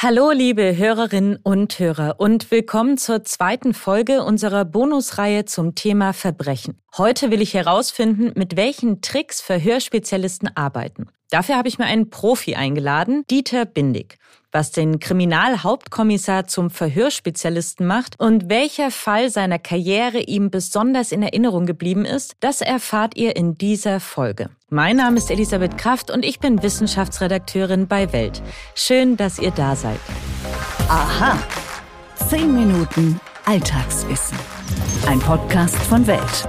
Hallo, liebe Hörerinnen und Hörer und willkommen zur zweiten Folge unserer Bonusreihe zum Thema Verbrechen. Heute will ich herausfinden, mit welchen Tricks Verhörspezialisten arbeiten. Dafür habe ich mir einen Profi eingeladen, Dieter Bindig. Was den Kriminalhauptkommissar zum Verhörspezialisten macht und welcher Fall seiner Karriere ihm besonders in Erinnerung geblieben ist, das erfahrt ihr in dieser Folge. Mein Name ist Elisabeth Kraft und ich bin Wissenschaftsredakteurin bei Welt. Schön, dass ihr da seid. Aha. Zehn Minuten Alltagswissen. Ein Podcast von Welt.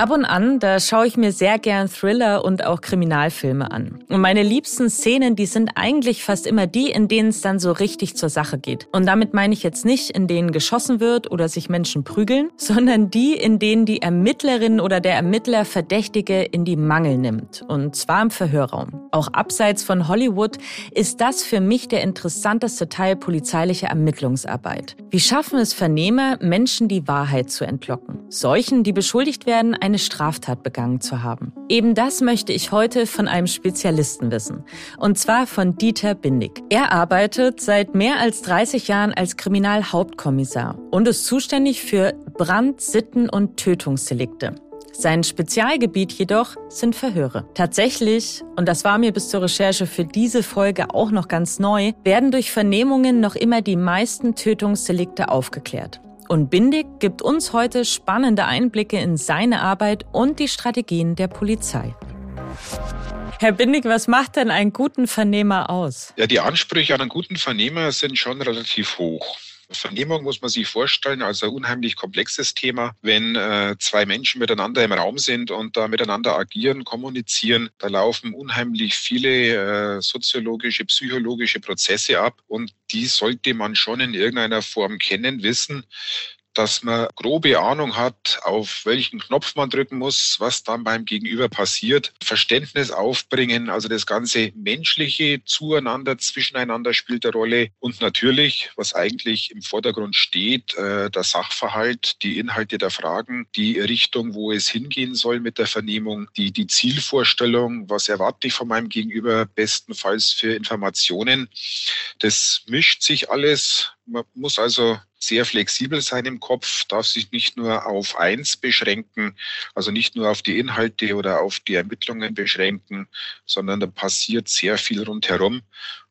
Ab und an, da schaue ich mir sehr gern Thriller und auch Kriminalfilme an. Und meine liebsten Szenen, die sind eigentlich fast immer die, in denen es dann so richtig zur Sache geht. Und damit meine ich jetzt nicht, in denen geschossen wird oder sich Menschen prügeln, sondern die, in denen die Ermittlerin oder der Ermittler Verdächtige in die Mangel nimmt. Und zwar im Verhörraum. Auch abseits von Hollywood ist das für mich der interessanteste Teil polizeilicher Ermittlungsarbeit. Wie schaffen es Vernehmer, Menschen die Wahrheit zu entlocken? Solchen, die beschuldigt werden, eine Straftat begangen zu haben. Eben das möchte ich heute von einem Spezialisten wissen. Und zwar von Dieter Bindig. Er arbeitet seit mehr als 30 Jahren als Kriminalhauptkommissar und ist zuständig für Brand-, Sitten- und Tötungsdelikte. Sein Spezialgebiet jedoch sind Verhöre. Tatsächlich, und das war mir bis zur Recherche für diese Folge auch noch ganz neu, werden durch Vernehmungen noch immer die meisten Tötungsdelikte aufgeklärt. Und Bindig gibt uns heute spannende Einblicke in seine Arbeit und die Strategien der Polizei. Herr Bindig, was macht denn einen guten Vernehmer aus? Ja, die Ansprüche an einen guten Vernehmer sind schon relativ hoch. Vernehmung muss man sich vorstellen als ein unheimlich komplexes Thema. Wenn äh, zwei Menschen miteinander im Raum sind und da miteinander agieren, kommunizieren, da laufen unheimlich viele äh, soziologische, psychologische Prozesse ab und die sollte man schon in irgendeiner Form kennen, wissen dass man grobe Ahnung hat, auf welchen Knopf man drücken muss, was dann beim Gegenüber passiert, Verständnis aufbringen, also das ganze menschliche Zueinander, zwischeneinander spielt eine Rolle und natürlich, was eigentlich im Vordergrund steht, äh, der Sachverhalt, die Inhalte der Fragen, die Richtung, wo es hingehen soll mit der Vernehmung, die, die Zielvorstellung, was erwarte ich von meinem Gegenüber bestenfalls für Informationen. Das mischt sich alles. Man muss also sehr flexibel sein im Kopf, darf sich nicht nur auf eins beschränken, also nicht nur auf die Inhalte oder auf die Ermittlungen beschränken, sondern da passiert sehr viel rundherum.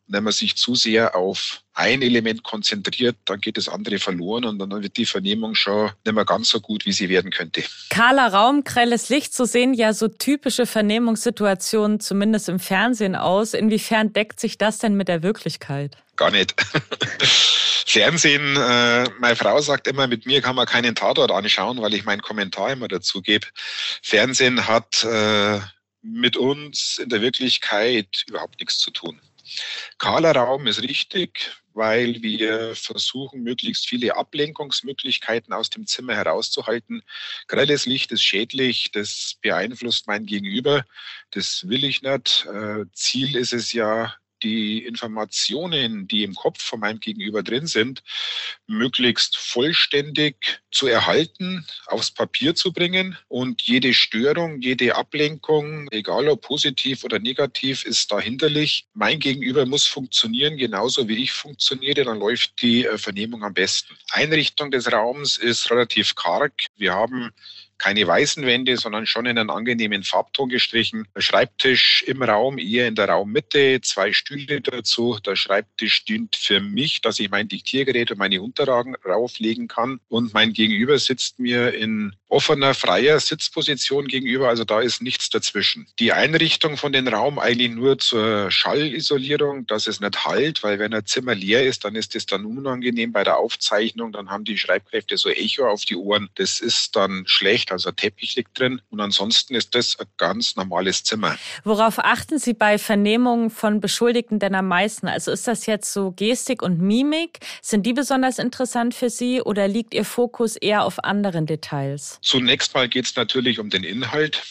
Und wenn man sich zu sehr auf ein Element konzentriert, dann geht das andere verloren und dann wird die Vernehmung schon nicht mehr ganz so gut, wie sie werden könnte. Kahler Raum, grelles Licht, so sehen ja so typische Vernehmungssituationen zumindest im Fernsehen aus. Inwiefern deckt sich das denn mit der Wirklichkeit? Gar nicht. Fernsehen, äh, meine Frau sagt immer, mit mir kann man keinen Tatort anschauen, weil ich meinen Kommentar immer dazu gebe. Fernsehen hat äh, mit uns in der Wirklichkeit überhaupt nichts zu tun. Kahler Raum ist richtig, weil wir versuchen, möglichst viele Ablenkungsmöglichkeiten aus dem Zimmer herauszuhalten. Grelles Licht ist schädlich, das beeinflusst mein Gegenüber. Das will ich nicht. Äh, Ziel ist es ja, die Informationen, die im Kopf von meinem Gegenüber drin sind, möglichst vollständig zu erhalten, aufs Papier zu bringen. Und jede Störung, jede Ablenkung, egal ob positiv oder negativ, ist dahinterlich. Mein Gegenüber muss funktionieren, genauso wie ich funktioniere, dann läuft die äh, Vernehmung am besten. Einrichtung des Raums ist relativ karg. Wir haben keine weißen Wände, sondern schon in einen angenehmen Farbton gestrichen. Der Schreibtisch im Raum, eher in der Raummitte, zwei Stühle dazu. Der Schreibtisch dient für mich, dass ich mein Diktiergerät und meine Unterlagen rauflegen kann. Und mein Gegenüber sitzt mir in offener, freier Sitzposition gegenüber. Also da ist nichts dazwischen. Die Einrichtung von dem Raum eigentlich nur zur Schallisolierung, dass es nicht halt, weil wenn ein Zimmer leer ist, dann ist es dann unangenehm bei der Aufzeichnung. Dann haben die Schreibkräfte so Echo auf die Ohren. Das ist dann schlecht also ein Teppich liegt drin. Und ansonsten ist das ein ganz normales Zimmer. Worauf achten Sie bei Vernehmungen von Beschuldigten denn am meisten? Also ist das jetzt so Gestik und Mimik? Sind die besonders interessant für Sie oder liegt Ihr Fokus eher auf anderen Details? Zunächst mal geht es natürlich um den Inhalt.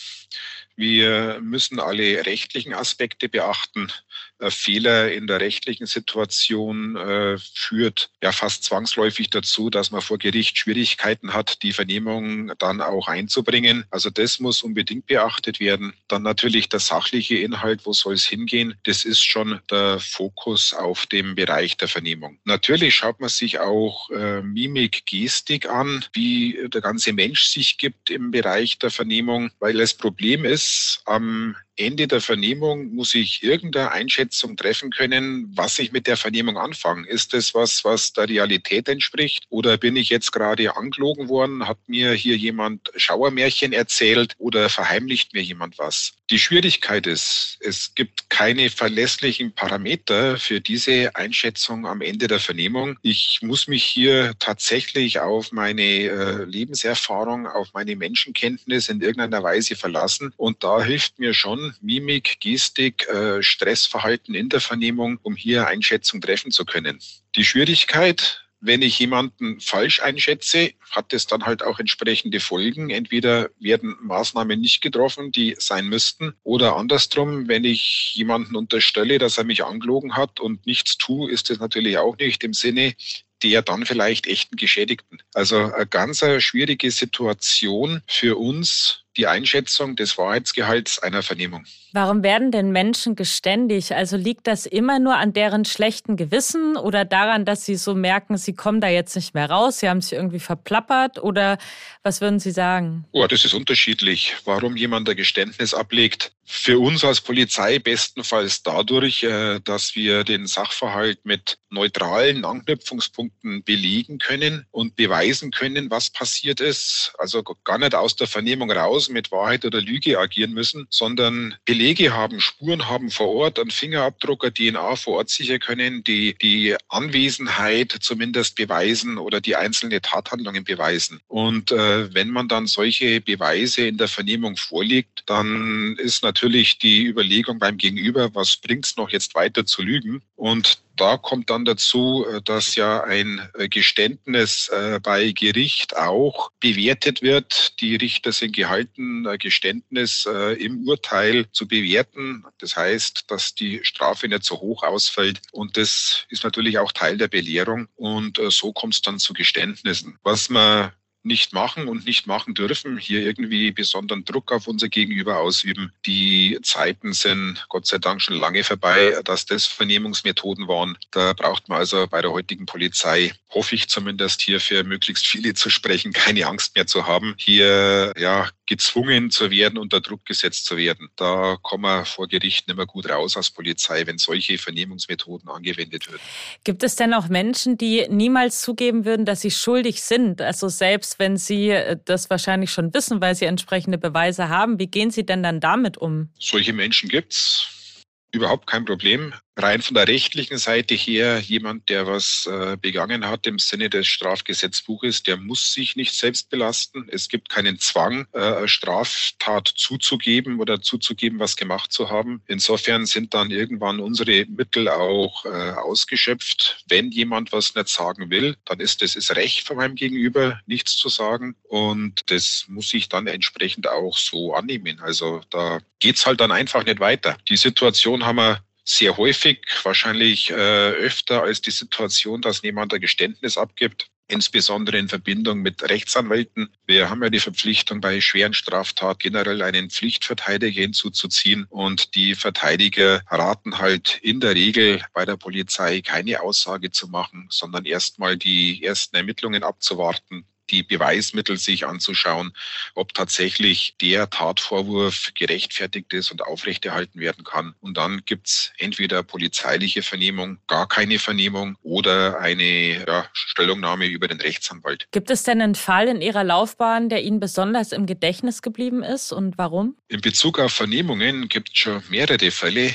Wir müssen alle rechtlichen Aspekte beachten. Äh, Fehler in der rechtlichen Situation äh, führt ja fast zwangsläufig dazu, dass man vor Gericht Schwierigkeiten hat, die Vernehmung dann auch einzubringen. Also das muss unbedingt beachtet werden. Dann natürlich der sachliche Inhalt, wo soll es hingehen? Das ist schon der Fokus auf dem Bereich der Vernehmung. Natürlich schaut man sich auch äh, Mimik, Gestik an, wie der ganze Mensch sich gibt im Bereich der Vernehmung, weil das Problem ist, am Ende der Vernehmung muss ich irgendeine Einschätzung treffen können, was ich mit der Vernehmung anfange. Ist das was, was der Realität entspricht? Oder bin ich jetzt gerade angelogen worden? Hat mir hier jemand Schauermärchen erzählt oder verheimlicht mir jemand was? Die Schwierigkeit ist, es gibt keine verlässlichen Parameter für diese Einschätzung am Ende der Vernehmung. Ich muss mich hier tatsächlich auf meine äh, Lebenserfahrung, auf meine Menschenkenntnis in irgendeiner Weise verlassen. Und da hilft mir schon Mimik, Gestik, äh, Stressverhalten in der Vernehmung, um hier Einschätzung treffen zu können. Die Schwierigkeit, wenn ich jemanden falsch einschätze, hat es dann halt auch entsprechende Folgen. Entweder werden Maßnahmen nicht getroffen, die sein müssten, oder andersrum, wenn ich jemanden unterstelle, dass er mich angelogen hat und nichts tue, ist das natürlich auch nicht im Sinne der dann vielleicht echten Geschädigten. Also eine ganz schwierige Situation für uns, die Einschätzung des Wahrheitsgehalts einer Vernehmung. Warum werden denn Menschen geständig? Also liegt das immer nur an deren schlechten Gewissen oder daran, dass sie so merken, sie kommen da jetzt nicht mehr raus, sie haben sich irgendwie verplappert oder was würden Sie sagen? Oh, das ist unterschiedlich, warum jemand ein Geständnis ablegt. Für uns als Polizei bestenfalls dadurch, äh, dass wir den Sachverhalt mit neutralen Anknüpfungspunkten belegen können und beweisen können, was passiert ist. Also gar nicht aus der Vernehmung raus mit Wahrheit oder Lüge agieren müssen, sondern Belege haben, Spuren haben vor Ort, einen Fingerabdruck, eine DNA vor Ort sicher können, die die Anwesenheit zumindest beweisen oder die einzelne Tathandlungen beweisen. Und äh, wenn man dann solche Beweise in der Vernehmung vorlegt, dann ist natürlich die Überlegung beim Gegenüber, was bringt es noch jetzt weiter zu lügen? Und da kommt dann dazu, äh, dass ja ein äh, Geständnis äh, bei Gericht auch bewertet wird. Die Richter sind gehalten, Geständnis im Urteil zu bewerten. Das heißt, dass die Strafe nicht so hoch ausfällt. Und das ist natürlich auch Teil der Belehrung. Und so kommt es dann zu Geständnissen. Was man nicht machen und nicht machen dürfen, hier irgendwie besonderen Druck auf unser Gegenüber ausüben. Die Zeiten sind Gott sei Dank schon lange vorbei, dass das Vernehmungsmethoden waren. Da braucht man also bei der heutigen Polizei, hoffe ich zumindest hier für möglichst viele zu sprechen, keine Angst mehr zu haben, hier ja gezwungen zu werden, unter Druck gesetzt zu werden. Da kommen wir vor Gericht nicht mehr gut raus als Polizei, wenn solche Vernehmungsmethoden angewendet werden. Gibt es denn auch Menschen, die niemals zugeben würden, dass sie schuldig sind? Also selbst wenn sie äh, das wahrscheinlich schon wissen, weil sie entsprechende Beweise haben, wie gehen sie denn dann damit um? Solche Menschen gibt's überhaupt kein Problem rein von der rechtlichen Seite her, jemand, der was äh, begangen hat im Sinne des Strafgesetzbuches, der muss sich nicht selbst belasten. Es gibt keinen Zwang, äh, Straftat zuzugeben oder zuzugeben, was gemacht zu haben. Insofern sind dann irgendwann unsere Mittel auch äh, ausgeschöpft. Wenn jemand was nicht sagen will, dann ist es das Recht von meinem Gegenüber, nichts zu sagen. Und das muss ich dann entsprechend auch so annehmen. Also da geht's halt dann einfach nicht weiter. Die Situation haben wir sehr häufig, wahrscheinlich äh, öfter als die Situation, dass jemand ein Geständnis abgibt insbesondere in Verbindung mit Rechtsanwälten. Wir haben ja die Verpflichtung, bei schweren Straftaten generell einen Pflichtverteidiger hinzuzuziehen. Und die Verteidiger raten halt in der Regel bei der Polizei keine Aussage zu machen, sondern erstmal die ersten Ermittlungen abzuwarten, die Beweismittel sich anzuschauen, ob tatsächlich der Tatvorwurf gerechtfertigt ist und aufrechterhalten werden kann. Und dann gibt's entweder polizeiliche Vernehmung, gar keine Vernehmung oder eine ja, Stellungnahme über den Rechtsanwalt. Gibt es denn einen Fall in Ihrer Laufbahn, der Ihnen besonders im Gedächtnis geblieben ist und warum? In Bezug auf Vernehmungen gibt es schon mehrere Fälle,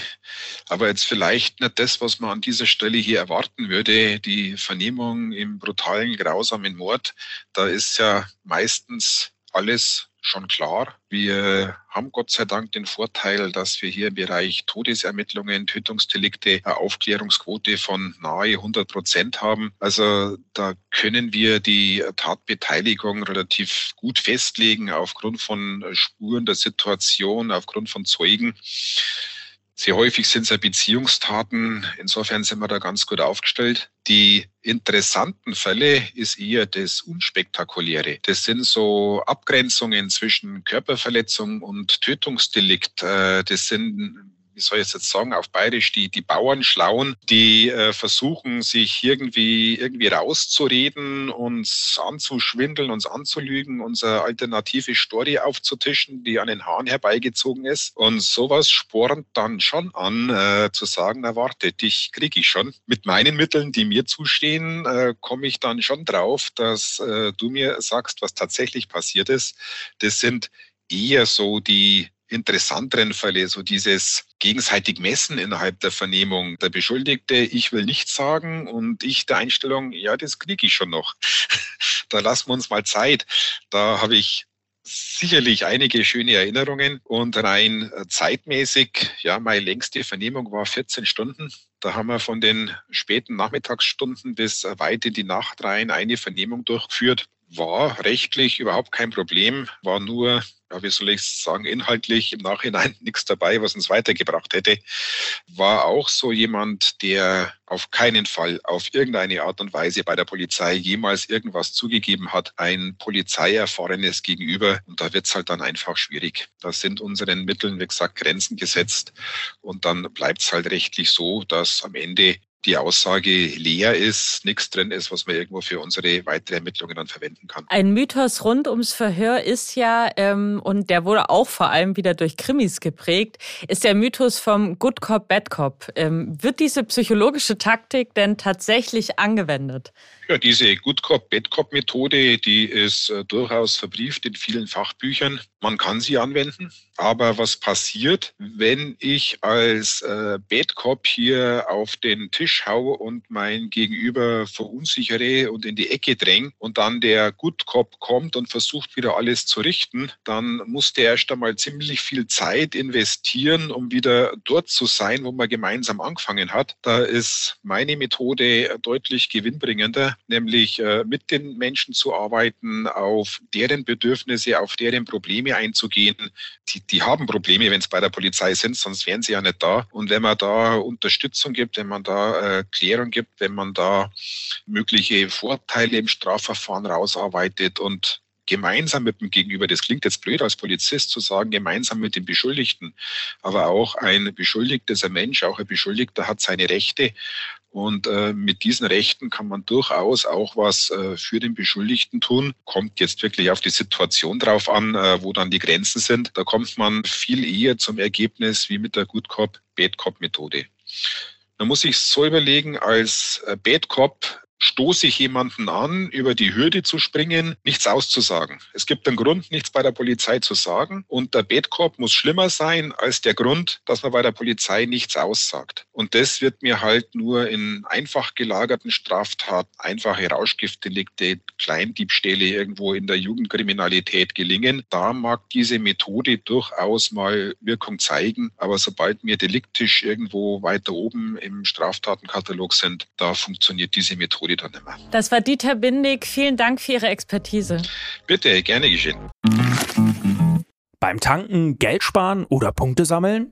aber jetzt vielleicht nicht das, was man an dieser Stelle hier erwarten würde. Die Vernehmung im brutalen, grausamen Mord, da ist ja meistens alles schon klar. Wir haben Gott sei Dank den Vorteil, dass wir hier im Bereich Todesermittlungen, Tötungsdelikte eine Aufklärungsquote von nahe 100 Prozent haben. Also da können wir die Tatbeteiligung relativ gut festlegen aufgrund von Spuren der Situation, aufgrund von Zeugen. Sehr häufig sind es ja Beziehungstaten. Insofern sind wir da ganz gut aufgestellt. Die interessanten Fälle ist eher das Unspektakuläre. Das sind so Abgrenzungen zwischen Körperverletzung und Tötungsdelikt. Äh, das sind wie soll ich jetzt sagen, auf Bayerisch, die, die Bauern schlauen, die äh, versuchen, sich irgendwie, irgendwie rauszureden, uns anzuschwindeln, uns anzulügen, unsere alternative Story aufzutischen, die an den Haaren herbeigezogen ist. Und sowas spornt dann schon an, äh, zu sagen, na warte, dich kriege ich schon. Mit meinen Mitteln, die mir zustehen, äh, komme ich dann schon drauf, dass äh, du mir sagst, was tatsächlich passiert ist. Das sind eher so die interessanteren Fälle, so dieses gegenseitig Messen innerhalb der Vernehmung. Der Beschuldigte, ich will nichts sagen und ich der Einstellung, ja, das kriege ich schon noch. da lassen wir uns mal Zeit. Da habe ich sicherlich einige schöne Erinnerungen und rein äh, zeitmäßig, ja, meine längste Vernehmung war 14 Stunden. Da haben wir von den späten Nachmittagsstunden bis weit in die Nacht rein eine Vernehmung durchgeführt. War rechtlich überhaupt kein Problem, war nur ja, wie soll ich sagen, inhaltlich im Nachhinein nichts dabei, was uns weitergebracht hätte, war auch so jemand, der auf keinen Fall auf irgendeine Art und Weise bei der Polizei jemals irgendwas zugegeben hat, ein Polizeierfahrenes gegenüber. Und da wird es halt dann einfach schwierig. Da sind unseren Mitteln, wie gesagt, Grenzen gesetzt. Und dann bleibt es halt rechtlich so, dass am Ende die Aussage leer ist, nichts drin ist, was man irgendwo für unsere weitere Ermittlungen dann verwenden kann. Ein Mythos rund ums Verhör ist ja, ähm, und der wurde auch vor allem wieder durch Krimis geprägt, ist der Mythos vom Good Cop, Bad Cop. Ähm, wird diese psychologische Taktik denn tatsächlich angewendet? Ja, diese Good Cop, Bad Cop Methode, die ist äh, durchaus verbrieft in vielen Fachbüchern. Man kann sie anwenden. Aber was passiert, wenn ich als äh, Bad Cop hier auf den Tisch haue und mein Gegenüber verunsichere und in die Ecke dränge und dann der Good Cop kommt und versucht wieder alles zu richten, dann muss der erst einmal ziemlich viel Zeit investieren, um wieder dort zu sein, wo man gemeinsam angefangen hat. Da ist meine Methode deutlich gewinnbringender nämlich äh, mit den Menschen zu arbeiten, auf deren Bedürfnisse, auf deren Probleme einzugehen. Die, die haben Probleme, wenn es bei der Polizei sind, sonst wären sie ja nicht da. Und wenn man da Unterstützung gibt, wenn man da äh, Klärung gibt, wenn man da mögliche Vorteile im Strafverfahren rausarbeitet und gemeinsam mit dem Gegenüber, das klingt jetzt blöd als Polizist zu sagen, gemeinsam mit dem Beschuldigten, aber auch ein Beschuldigter ist ein Mensch, auch ein Beschuldigter hat seine Rechte und äh, mit diesen Rechten kann man durchaus auch was äh, für den Beschuldigten tun. Kommt jetzt wirklich auf die Situation drauf an, äh, wo dann die Grenzen sind. Da kommt man viel eher zum Ergebnis wie mit der Good Cop, Bad Cop Methode. Man muss sich so überlegen, als äh, Bad Cop stoße ich jemanden an, über die Hürde zu springen, nichts auszusagen. Es gibt einen Grund, nichts bei der Polizei zu sagen. Und der Betkorb muss schlimmer sein als der Grund, dass man bei der Polizei nichts aussagt. Und das wird mir halt nur in einfach gelagerten Straftaten, einfache Rauschgiftdelikte, Kleindiebstähle irgendwo in der Jugendkriminalität gelingen. Da mag diese Methode durchaus mal Wirkung zeigen. Aber sobald wir deliktisch irgendwo weiter oben im Straftatenkatalog sind, da funktioniert diese Methode geht dann immer. Das war Dieter Bindig. Vielen Dank für Ihre Expertise. Bitte, gerne geschehen. Beim Tanken Geld sparen oder Punkte sammeln?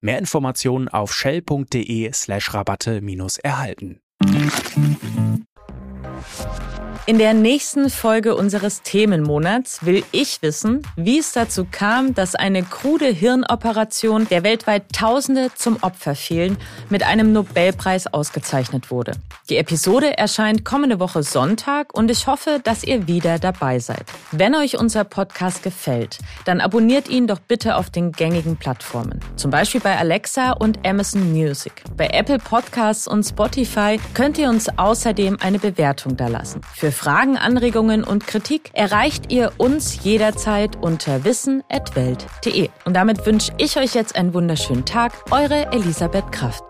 Mehr Informationen auf shell.de slash Rabatte erhalten. In der nächsten Folge unseres Themenmonats will ich wissen, wie es dazu kam, dass eine krude Hirnoperation, der weltweit Tausende zum Opfer fielen, mit einem Nobelpreis ausgezeichnet wurde. Die Episode erscheint kommende Woche Sonntag und ich hoffe, dass ihr wieder dabei seid. Wenn euch unser Podcast gefällt, dann abonniert ihn doch bitte auf den gängigen Plattformen. Zum Beispiel bei Alexa und Amazon Music. Bei Apple Podcasts und Spotify könnt ihr uns außerdem eine Bewertung dalassen. Für Fragen, Anregungen und Kritik erreicht ihr uns jederzeit unter wissen.welt.de. Und damit wünsche ich euch jetzt einen wunderschönen Tag. Eure Elisabeth Kraft.